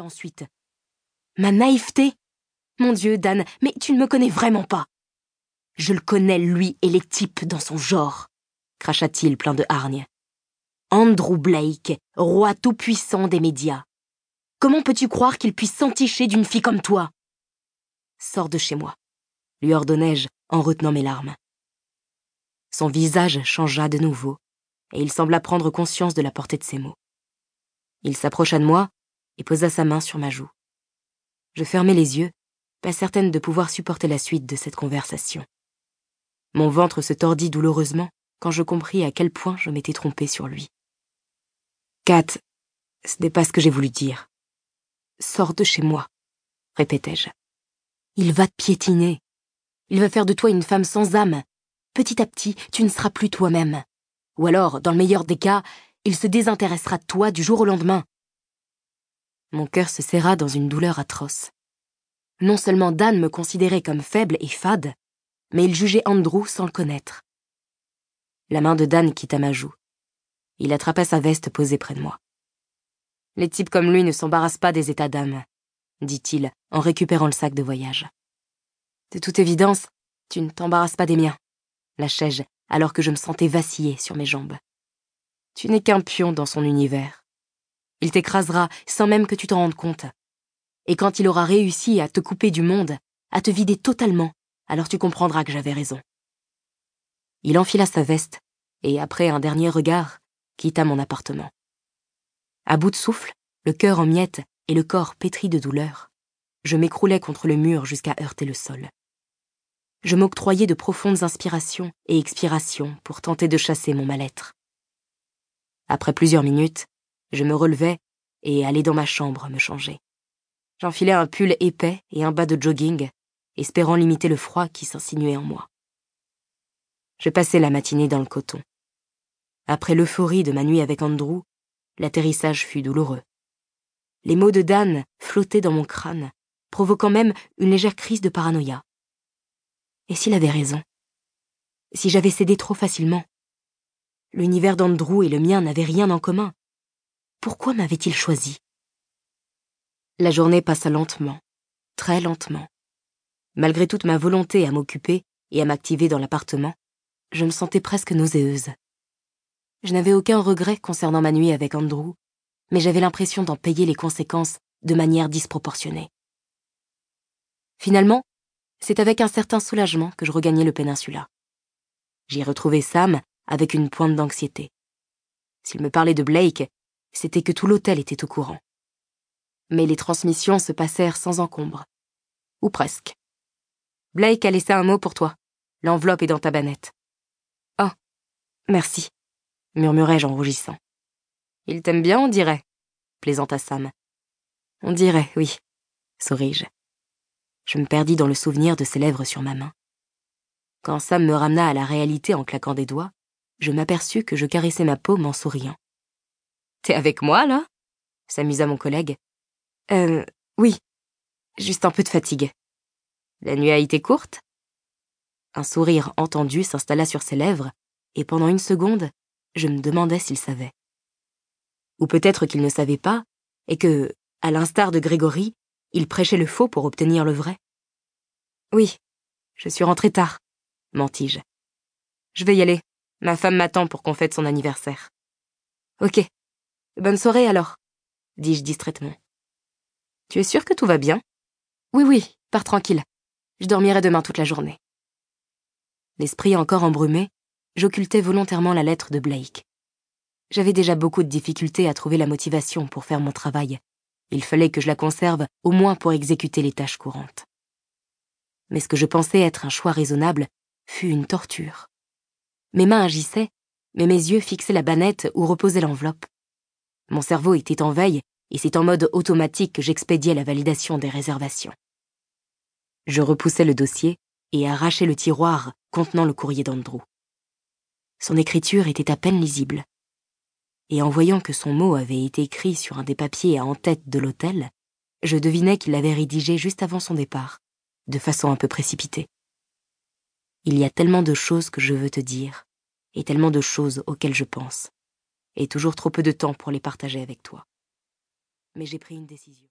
ensuite. Ma naïveté? Mon Dieu, Dan, mais tu ne me connais vraiment pas. Je le connais, lui et les types dans son genre, cracha-t-il plein de hargne. Andrew Blake, roi tout-puissant des médias. Comment peux-tu croire qu'il puisse s'enticher d'une fille comme toi? Sors de chez moi, lui ordonnai-je en retenant mes larmes. Son visage changea de nouveau, et il sembla prendre conscience de la portée de ses mots. Il s'approcha de moi et posa sa main sur ma joue. Je fermai les yeux, pas certaine de pouvoir supporter la suite de cette conversation. Mon ventre se tordit douloureusement quand je compris à quel point je m'étais trompée sur lui. Kat, ce n'est pas ce que j'ai voulu dire. Sors de chez moi, répétai-je. Il va te piétiner. Il va faire de toi une femme sans âme. Petit à petit, tu ne seras plus toi-même. Ou alors, dans le meilleur des cas, il se désintéressera de toi du jour au lendemain. Mon cœur se serra dans une douleur atroce. Non seulement Dan me considérait comme faible et fade, mais il jugeait Andrew sans le connaître. La main de Dan quitta ma joue. Il attrapa sa veste posée près de moi. Les types comme lui ne s'embarrassent pas des états d'âme, dit-il en récupérant le sac de voyage. De toute évidence, tu ne t'embarrasses pas des miens, lâchai-je alors que je me sentais vaciller sur mes jambes. Tu n'es qu'un pion dans son univers. Il t'écrasera sans même que tu t'en rendes compte. Et quand il aura réussi à te couper du monde, à te vider totalement, alors tu comprendras que j'avais raison. Il enfila sa veste et, après un dernier regard, quitta mon appartement. À bout de souffle, le cœur en miettes et le corps pétri de douleur, je m'écroulais contre le mur jusqu'à heurter le sol. Je m'octroyais de profondes inspirations et expirations pour tenter de chasser mon mal-être. Après plusieurs minutes, je me relevais et allais dans ma chambre me changer. J'enfilais un pull épais et un bas de jogging, espérant limiter le froid qui s'insinuait en moi. Je passais la matinée dans le coton. Après l'euphorie de ma nuit avec Andrew, l'atterrissage fut douloureux. Les mots de Dan flottaient dans mon crâne, provoquant même une légère crise de paranoïa. Et s'il avait raison? Si j'avais cédé trop facilement? L'univers d'Andrew et le mien n'avaient rien en commun. Pourquoi m'avait-il choisi? La journée passa lentement, très lentement. Malgré toute ma volonté à m'occuper et à m'activer dans l'appartement, je me sentais presque nauséeuse. Je n'avais aucun regret concernant ma nuit avec Andrew, mais j'avais l'impression d'en payer les conséquences de manière disproportionnée. Finalement, c'est avec un certain soulagement que je regagnai le péninsula. J'y retrouvai Sam avec une pointe d'anxiété. S'il me parlait de Blake, c'était que tout l'hôtel était au courant. Mais les transmissions se passèrent sans encombre. Ou presque. Blake a laissé un mot pour toi. L'enveloppe est dans ta banette. Merci, murmurai-je en rougissant. Il t'aime bien, on dirait, plaisanta Sam. On dirait, oui, souris-je. Je me perdis dans le souvenir de ses lèvres sur ma main. Quand Sam me ramena à la réalité en claquant des doigts, je m'aperçus que je caressais ma paume en souriant. T'es avec moi, là? s'amusa mon collègue. Euh, oui, juste un peu de fatigue. La nuit a été courte Un sourire entendu s'installa sur ses lèvres et pendant une seconde, je me demandais s'il savait. Ou peut-être qu'il ne savait pas, et que, à l'instar de Grégory, il prêchait le faux pour obtenir le vrai. Oui, je suis rentrée tard, mentis-je. Je vais y aller. Ma femme m'attend pour qu'on fête son anniversaire. Ok. Bonne soirée alors, dis-je distraitement. Tu es sûr que tout va bien? Oui, oui, pars tranquille. Je dormirai demain toute la journée. L'esprit encore embrumé, j'occultais volontairement la lettre de Blake. J'avais déjà beaucoup de difficultés à trouver la motivation pour faire mon travail. Il fallait que je la conserve au moins pour exécuter les tâches courantes. Mais ce que je pensais être un choix raisonnable fut une torture. Mes mains agissaient, mais mes yeux fixaient la banette où reposait l'enveloppe. Mon cerveau était en veille et c'est en mode automatique que j'expédiais la validation des réservations. Je repoussai le dossier et arrachai le tiroir contenant le courrier d'Andrew. Son écriture était à peine lisible. Et en voyant que son mot avait été écrit sur un des papiers en tête de l'hôtel, je devinais qu'il l'avait rédigé juste avant son départ, de façon un peu précipitée. Il y a tellement de choses que je veux te dire, et tellement de choses auxquelles je pense, et toujours trop peu de temps pour les partager avec toi. Mais j'ai pris une décision.